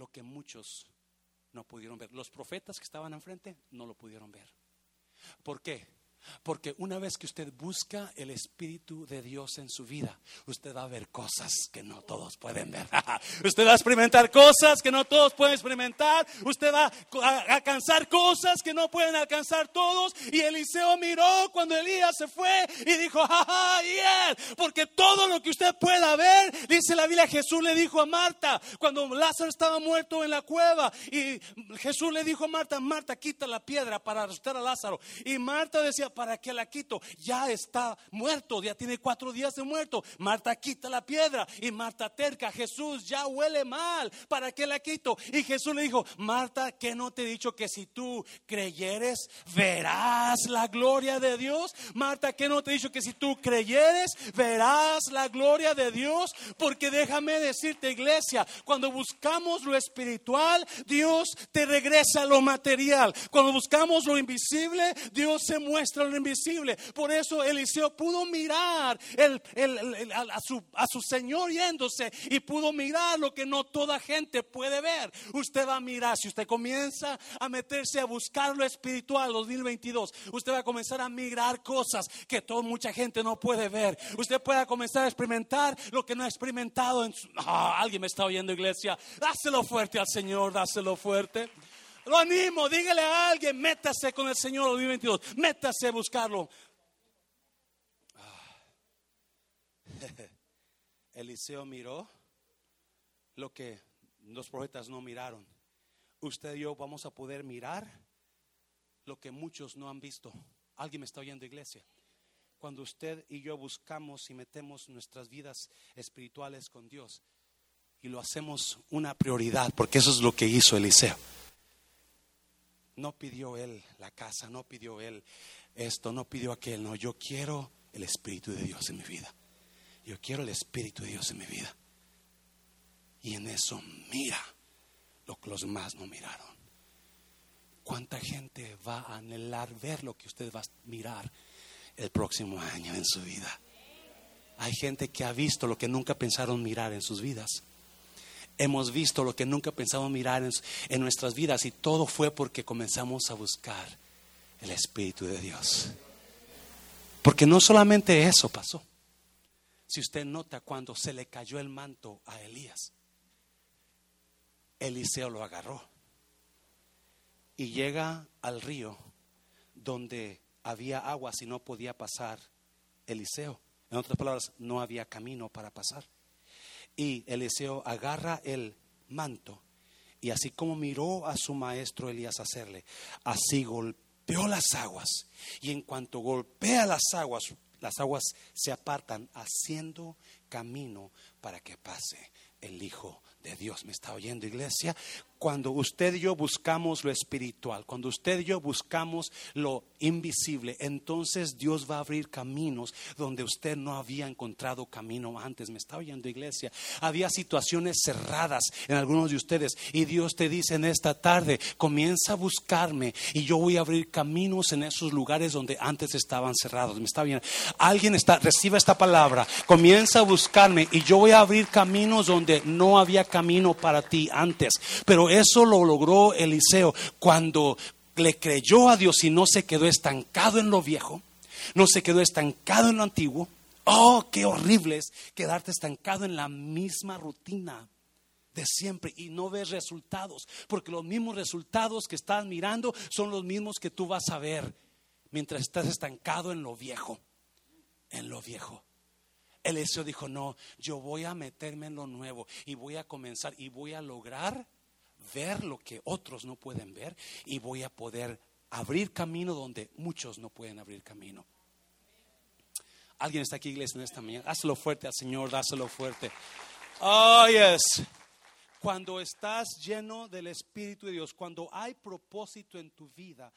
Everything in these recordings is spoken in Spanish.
lo que muchos no pudieron ver. Los profetas que estaban enfrente no lo pudieron ver. ¿Por qué? Porque una vez que usted busca el Espíritu de Dios en su vida, usted va a ver cosas que no todos pueden ver. usted va a experimentar cosas que no todos pueden experimentar. Usted va a alcanzar cosas que no pueden alcanzar todos. Y Eliseo miró cuando Elías se fue y dijo, jaja, yeah. porque todo lo que usted pueda ver, dice la Biblia, Jesús le dijo a Marta, cuando Lázaro estaba muerto en la cueva, y Jesús le dijo a Marta, Marta, quita la piedra para asustar a Lázaro. Y Marta decía, ¿para qué la quito? Ya está muerto, ya tiene cuatro días de muerto. Marta quita la piedra y Marta terca, Jesús ya huele mal, ¿para qué la quito? Y Jesús le dijo, Marta, ¿qué no te he dicho que si tú creyeres, verás la gloria de Dios? Marta, ¿qué no te he dicho que si tú creyeres, verás la gloria de Dios? Porque déjame decirte, iglesia, cuando buscamos lo espiritual, Dios te regresa lo material. Cuando buscamos lo invisible, Dios se muestra lo invisible. Por eso Eliseo pudo mirar a, su, Señor yéndose y pudo mirar lo que no toda gente puede ver. Usted va a mirar, si usted comienza a meterse a buscar lo espiritual 2022, usted va a comenzar a mirar cosas que toda mucha gente no puede ver. Usted puede comenzar a experimentar lo que no ha experimentado. Ah, alguien me está oyendo iglesia. Dáselo fuerte al Señor, dáselo fuerte. Lo animo, dígale a alguien, métase con el Señor 2022, métase a buscarlo. Ah. Eliseo miró lo que los profetas no miraron. Usted y yo vamos a poder mirar lo que muchos no han visto. ¿Alguien me está oyendo, iglesia? Cuando usted y yo buscamos y metemos nuestras vidas espirituales con Dios y lo hacemos una prioridad, porque eso es lo que hizo Eliseo. No pidió él la casa, no pidió él esto, no pidió aquel. No, yo quiero el Espíritu de Dios en mi vida. Yo quiero el Espíritu de Dios en mi vida. Y en eso mira lo que los más no miraron. ¿Cuánta gente va a anhelar ver lo que usted va a mirar el próximo año en su vida? Hay gente que ha visto lo que nunca pensaron mirar en sus vidas hemos visto lo que nunca pensamos mirar en, nuestras vidas y todo fue porque comenzamos a buscar el Espíritu de Dios. Porque no solamente eso pasó. Si usted nota cuando se le cayó el manto a Elías, Eliseo lo agarró y llega al río donde había agua si no podía pasar Eliseo. En otras palabras, no había camino para pasar. Y Eliseo agarra el manto y así como miró a su maestro Elías hacerle, así golpeó las aguas. Y en cuanto golpea las aguas, las aguas se apartan haciendo camino para que pase el Hijo de Dios. ¿Me está oyendo iglesia? Cuando usted y yo buscamos lo espiritual, cuando usted y yo buscamos lo invisible, entonces Dios va a abrir caminos donde usted no había encontrado camino antes. ¿Me está oyendo iglesia? Había situaciones cerradas en algunos de ustedes y Dios te dice en esta tarde, comienza a buscarme y yo voy a abrir caminos en esos lugares donde antes estaban cerrados. ¿Me está bien? Alguien está, reciba esta palabra, comienza a buscarme y yo voy a abrir caminos donde no había camino para ti antes. Pero eso lo logró Eliseo cuando le creyó a Dios y no se quedó estancado en lo viejo, no se quedó estancado en lo antiguo. Oh, qué horrible es quedarte estancado en la misma rutina de siempre y no ves resultados, porque los mismos resultados que estás mirando son los mismos que tú vas a ver mientras estás estancado en lo viejo, en lo viejo. Eliseo dijo, no, yo voy a meterme en lo nuevo y voy a comenzar y voy a lograr ver lo que otros no pueden ver y voy a poder abrir camino donde muchos no pueden abrir camino. Alguien está aquí, iglesia, en esta mañana. Dáselo fuerte al Señor, dáselo fuerte. Oh, yes. Cuando estás lleno del Espíritu de Dios, cuando hay propósito en tu vida,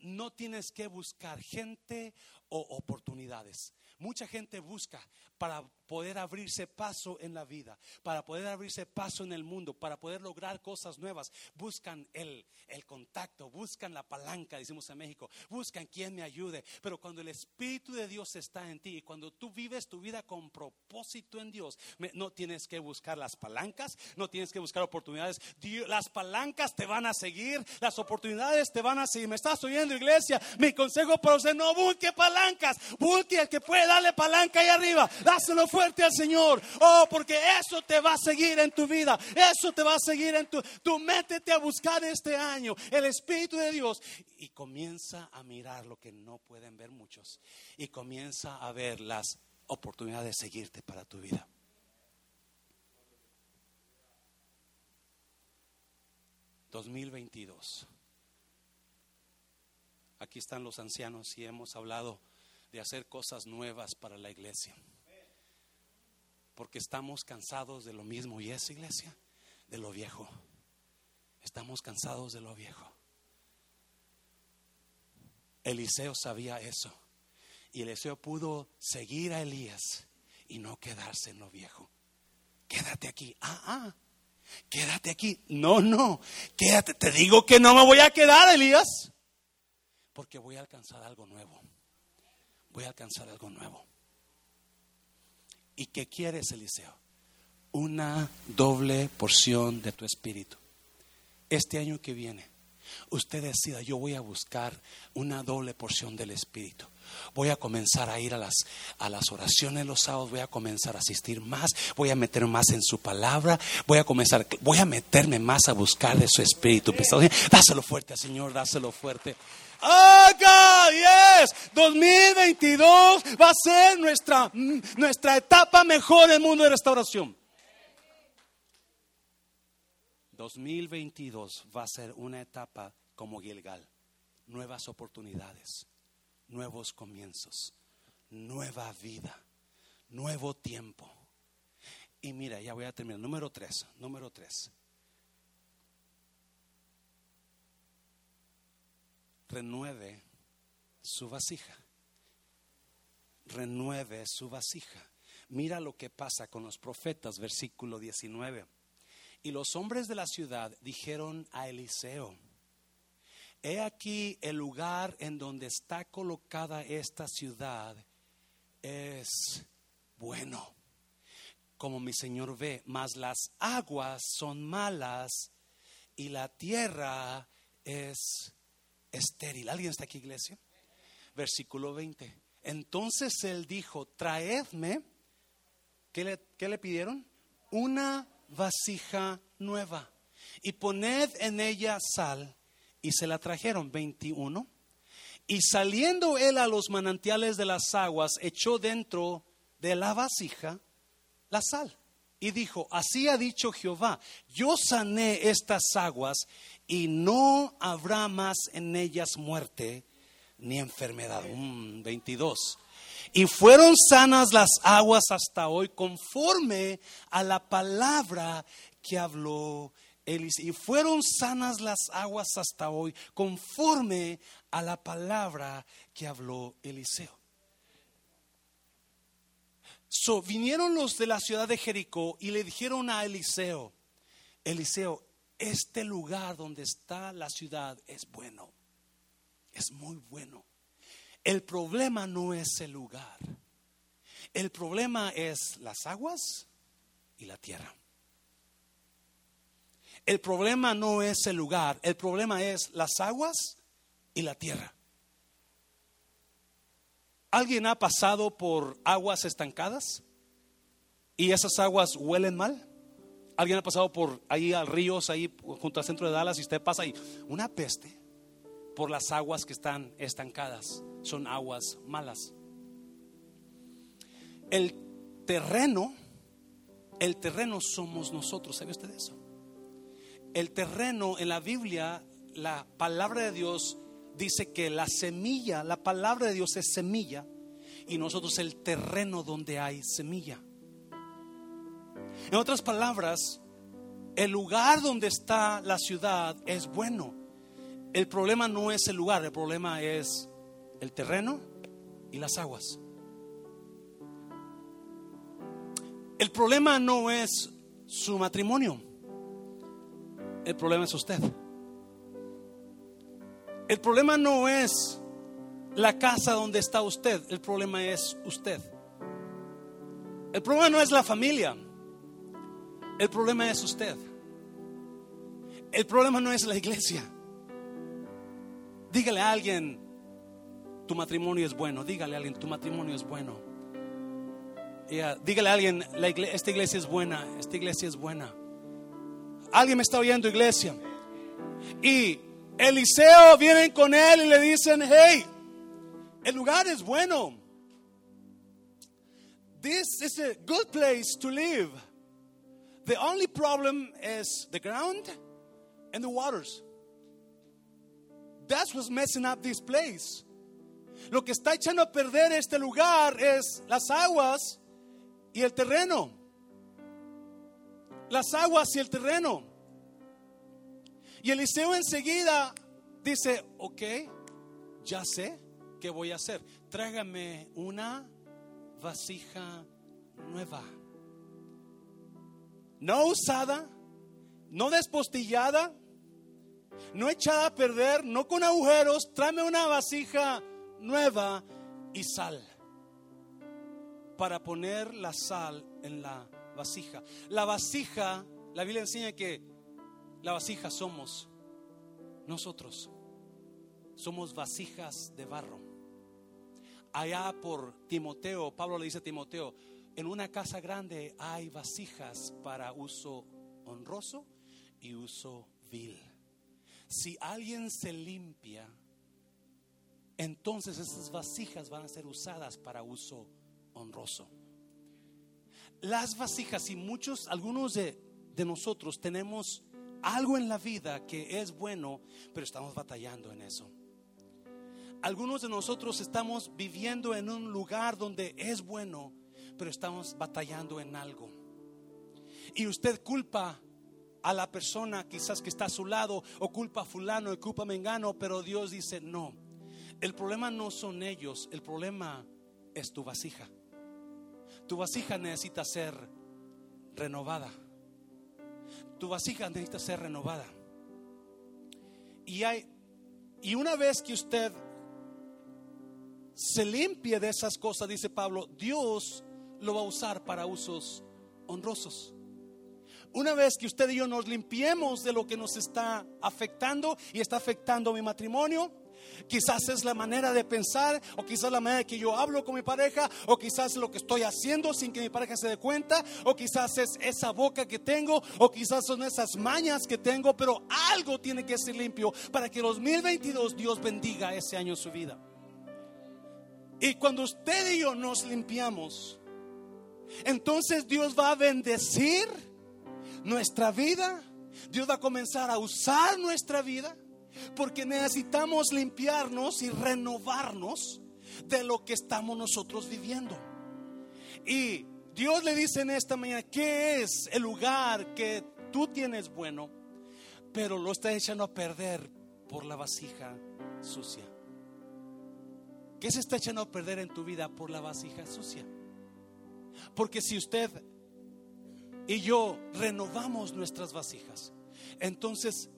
no tienes que buscar gente o oportunidades. Mucha gente busca para poder abrirse paso en la vida, para poder abrirse paso en el mundo, para poder lograr cosas nuevas, buscan el, el contacto, buscan la palanca, decimos en México, buscan quien me ayude. Pero cuando el Espíritu de Dios está en ti y cuando tú vives tu vida con propósito en Dios, no tienes que buscar las palancas, no tienes que buscar oportunidades. las palancas te van a seguir, las oportunidades te van a seguir. ¿Me estás oyendo, iglesia? Mi consejo para usted, no busque palancas, busque el que puede darle palanca ahí arriba. Dáselo fuerte al Señor. Oh, porque eso te va a seguir en tu vida. Eso te va a seguir en tu... Tú métete a buscar este año el Espíritu de Dios y comienza a mirar lo que no pueden ver muchos. Y comienza a ver las oportunidades de seguirte para tu vida. ...2022... Aquí están los ancianos y hemos hablado de hacer cosas nuevas para la iglesia. Porque estamos cansados de lo mismo. ¿Y es iglesia? De lo viejo. Estamos cansados de lo viejo. Eliseo sabía eso. Y Eliseo pudo seguir a Elías y no quedarse en lo viejo. Quédate aquí. Ah, ah. Quédate aquí. No, no. Quédate. Te digo que no me voy a quedar, Elías. Porque voy a alcanzar algo nuevo voy a alcanzar algo nuevo. ¿Y qué quieres, Eliseo? Una doble porción de tu espíritu. Este año que viene, usted decida, yo voy a buscar una doble porción del espíritu. Voy a comenzar a ir a las, a las oraciones los sábados, voy a comenzar a asistir más, voy a meterme más en su palabra, voy a comenzar, voy a meterme más a buscar de su espíritu. Dáselo fuerte, Señor, dáselo fuerte. Haga, yes. 2022 va a ser nuestra, nuestra etapa mejor en el mundo de restauración. 2022 va a ser una etapa como Gilgal. Nuevas oportunidades, nuevos comienzos, nueva vida, nuevo tiempo. Y mira, ya voy a terminar. Número tres, número tres. renueve su vasija. Renueve su vasija. Mira lo que pasa con los profetas, versículo 19. Y los hombres de la ciudad dijeron a Eliseo, he aquí el lugar en donde está colocada esta ciudad es bueno, como mi Señor ve, mas las aguas son malas y la tierra es estéril. ¿Alguien está aquí, iglesia? Versículo 20. Entonces él dijo, traedme, ¿qué le, qué le pidieron? Una vasija nueva y poned en ella sal. Y se la trajeron, 21. Y saliendo él a los manantiales de las aguas, echó dentro de la vasija la sal. Y dijo, así ha dicho Jehová, yo sané estas aguas y no habrá más en ellas muerte ni enfermedad. 22. Mm, y fueron sanas las aguas hasta hoy conforme a la palabra que habló Y fueron sanas las aguas hasta hoy conforme a la palabra que habló Eliseo. So, vinieron los de la ciudad de Jericó y le dijeron a Eliseo, Eliseo, este lugar donde está la ciudad es bueno, es muy bueno. El problema no es el lugar, el problema es las aguas y la tierra. El problema no es el lugar, el problema es las aguas y la tierra. ¿Alguien ha pasado por aguas estancadas? ¿Y esas aguas huelen mal? ¿Alguien ha pasado por ahí al ríos, ahí junto al centro de Dallas y usted pasa ahí? Una peste por las aguas que están estancadas. Son aguas malas. El terreno, el terreno somos nosotros. ¿Sabe usted eso? El terreno en la Biblia, la palabra de Dios dice que la semilla, la palabra de Dios es semilla y nosotros el terreno donde hay semilla. En otras palabras, el lugar donde está la ciudad es bueno. El problema no es el lugar, el problema es el terreno y las aguas. El problema no es su matrimonio. El problema es usted. El problema no es la casa donde está usted. El problema es usted. El problema no es la familia. El problema es usted. El problema no es la iglesia. Dígale a alguien, tu matrimonio es bueno. Dígale a alguien, tu matrimonio es bueno. dígale a alguien, esta iglesia es buena, esta iglesia es buena. Alguien me está oyendo, iglesia. Y Eliseo vienen con él y le dicen, hey, el lugar es bueno. This is a good place to live. The only problem is the ground and the waters. That's what's messing up this place. Lo que está echando a perder este lugar es las aguas y el terreno. Las aguas y el terreno. Y Eliseo enseguida dice, ok, ya sé qué voy a hacer. Tráigame una vasija nueva. No usada, no despostillada, no echada a perder, no con agujeros. Tráeme una vasija nueva y sal para poner la sal en la vasija. La vasija, la Biblia enseña que la vasija somos nosotros. Somos vasijas de barro. Allá por Timoteo, Pablo le dice a Timoteo, en una casa grande hay vasijas para uso honroso y uso vil. Si alguien se limpia, entonces esas vasijas van a ser usadas para uso honroso. Las vasijas y muchos, algunos de, de nosotros tenemos algo en la vida que es bueno, pero estamos batallando en eso. Algunos de nosotros estamos viviendo en un lugar donde es bueno, pero estamos batallando en algo. Y usted culpa a la persona quizás que está a su lado, o culpa a fulano, o culpa a mengano, pero Dios dice, no, el problema no son ellos, el problema es tu vasija. Tu vasija necesita ser renovada. Tu vasija necesita ser renovada. Y hay y una vez que usted se limpie de esas cosas, dice Pablo, Dios lo va a usar para usos honrosos. Una vez que usted y yo nos limpiemos de lo que nos está afectando y está afectando mi matrimonio, Quizás es la manera de pensar, o quizás la manera que yo hablo con mi pareja, o quizás lo que estoy haciendo sin que mi pareja se dé cuenta, o quizás es esa boca que tengo, o quizás son esas mañas que tengo, pero algo tiene que ser limpio para que 2022 Dios bendiga ese año su vida. Y cuando usted y yo nos limpiamos, entonces Dios va a bendecir nuestra vida, Dios va a comenzar a usar nuestra vida porque necesitamos limpiarnos y renovarnos de lo que estamos nosotros viviendo. Y Dios le dice en esta mañana, ¿qué es el lugar que tú tienes bueno, pero lo está echando a perder por la vasija sucia? ¿Qué se está echando a perder en tu vida por la vasija sucia? Porque si usted y yo renovamos nuestras vasijas, entonces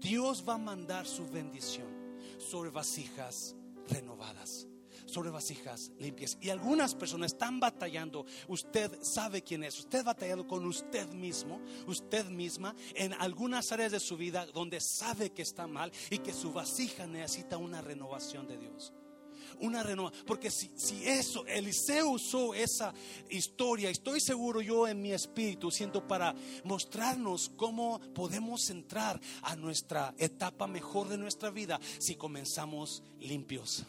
Dios va a mandar su bendición sobre vasijas renovadas, sobre vasijas limpias. Y algunas personas están batallando, usted sabe quién es, usted batallando con usted mismo, usted misma, en algunas áreas de su vida donde sabe que está mal y que su vasija necesita una renovación de Dios una renovación. Porque si, si, eso, Eliseo usó esa historia, estoy seguro yo en mi espíritu, siento para mostrarnos cómo podemos entrar a nuestra etapa mejor de nuestra vida si comenzamos limpios.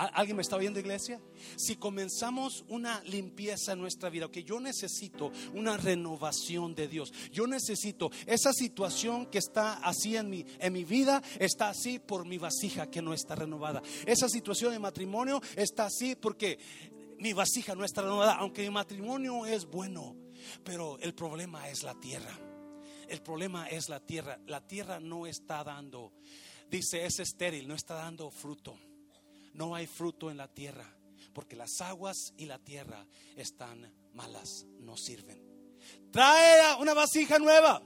¿Alguien me está viendo, iglesia? Si comenzamos una limpieza en nuestra vida, que yo necesito una renovación de Dios. Yo necesito esa situación que está así en mi, en mi vida, está así por mi vasija que no está renovada. Esa situación de matrimonio está así porque mi vasija no está renovada, aunque mi matrimonio es bueno. Pero el problema es la tierra. El problema es la tierra. La tierra no está dando, dice, es estéril, no está dando fruto no hay fruto en la tierra, porque las aguas y la tierra están malas no sirven. Trae una vasija nueva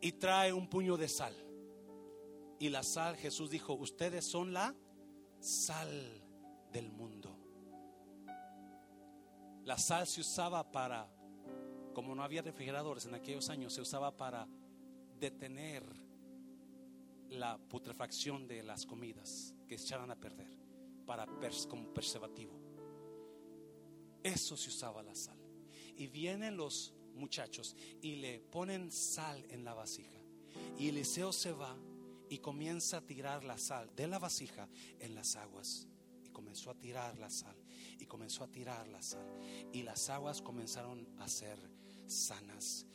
y trae un puño de sal. Y la sal, Jesús dijo, ustedes son la sal del mundo. La sal se usaba para, como no había refrigeradores en aquellos años, se usaba para detener la putrefacción de las comidas que se echaran a perder, para como preservativo. Eso se usaba la sal. Y vienen los muchachos y le ponen sal en la vasija. Y Eliseo se va y comienza a tirar la sal de la vasija en las aguas. Y comenzó a tirar la sal. Y comenzó a tirar la sal. Y las aguas comenzaron a ser sanas.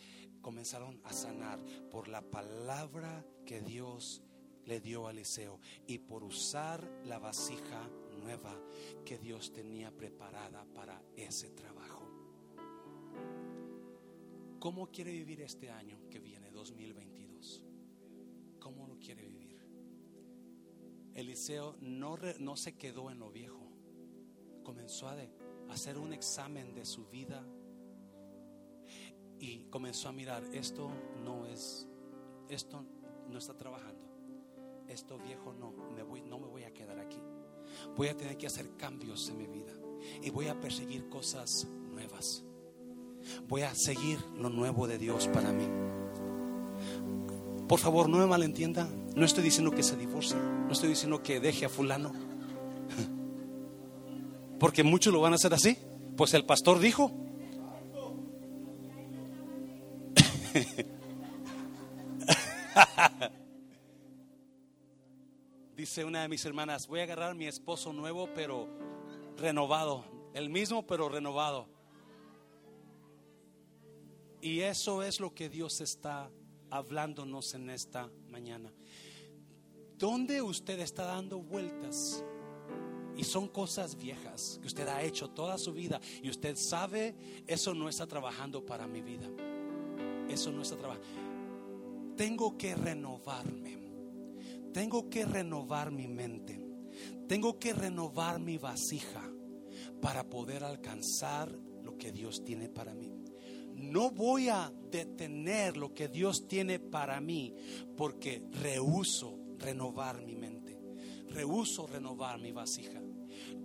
Comenzaron a sanar por la palabra que Dios le dio a Eliseo y por usar la vasija nueva que Dios tenía preparada para ese trabajo. ¿Cómo quiere vivir este año que viene, 2022? ¿Cómo lo quiere vivir? Eliseo no, no se quedó en lo viejo, comenzó a hacer un examen de su vida y comenzó a mirar, esto no es, esto no está trabajando, esto viejo no, me voy, no me voy a quedar aquí. Voy a tener que hacer cambios en mi vida y voy a perseguir cosas nuevas. Voy a seguir lo nuevo de Dios para mí. Por favor, no me malentienda. No estoy diciendo que se divorcie. No estoy diciendo que deje a fulano. Porque muchos lo van a hacer así. Pues el pastor dijo. Una de mis hermanas, voy a agarrar a mi esposo nuevo, pero renovado. El mismo, pero renovado. Y eso es lo que Dios está hablándonos en esta mañana. ¿Dónde usted está dando vueltas? Y son cosas viejas que usted ha hecho toda su vida y usted sabe, eso no está trabajando para mi vida. Eso no está trabajando. Tengo que renovarme. Tengo que renovar mi mente. Tengo que renovar mi vasija para poder alcanzar lo que Dios tiene para mí no voy a detener lo que Dios tiene para mí porque rehuso renovar mi mente, rehuso renovar mi vasija.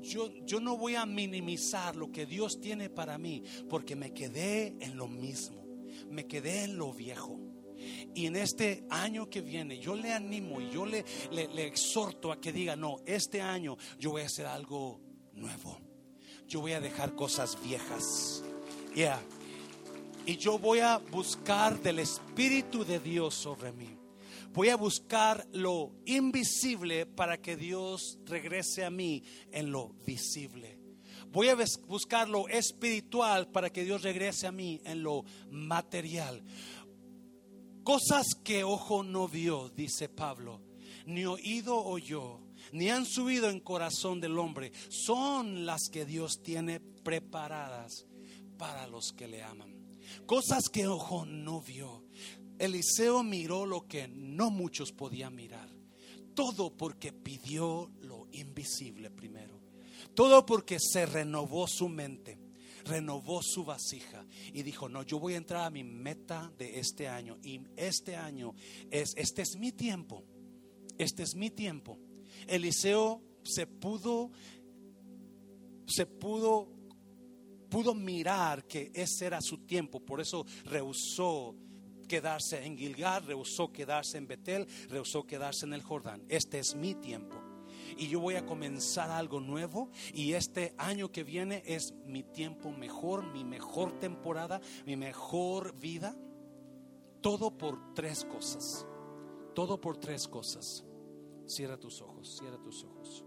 Yo, yo no voy a minimizar lo que Dios tiene para mí porque me quedé en lo mismo, me quedé en lo viejo. Y en este año que viene, yo le animo y yo le, le, exhorto a que diga, no, este año yo voy a hacer algo nuevo. Yo voy a dejar cosas viejas. Yeah y yo voy a buscar del Espíritu de Dios sobre mí. Voy a buscar lo invisible para que Dios regrese a mí en lo visible. Voy a buscar lo espiritual para que Dios regrese a mí en lo material. Cosas que ojo no vio, dice Pablo, ni oído oyó, ni han subido en corazón del hombre, son las que Dios tiene preparadas para los que le aman. Cosas que ojo no vio. Eliseo miró lo que no muchos podían mirar. Todo porque pidió lo invisible primero. Todo porque se renovó su mente, renovó su vasija y dijo, no, yo voy a entrar a mi meta de este año. Y este año es, este es mi tiempo. Este es mi tiempo. Eliseo se pudo, se pudo pudo mirar que ese era su tiempo, por eso rehusó quedarse en Gilgal, rehusó quedarse en Betel, rehusó quedarse en el Jordán. Este es mi tiempo. Y yo voy a comenzar algo nuevo y este año que viene es mi tiempo mejor, mi mejor temporada, mi mejor vida. Todo por tres cosas. Todo por tres cosas. Cierra tus ojos, cierra tus ojos.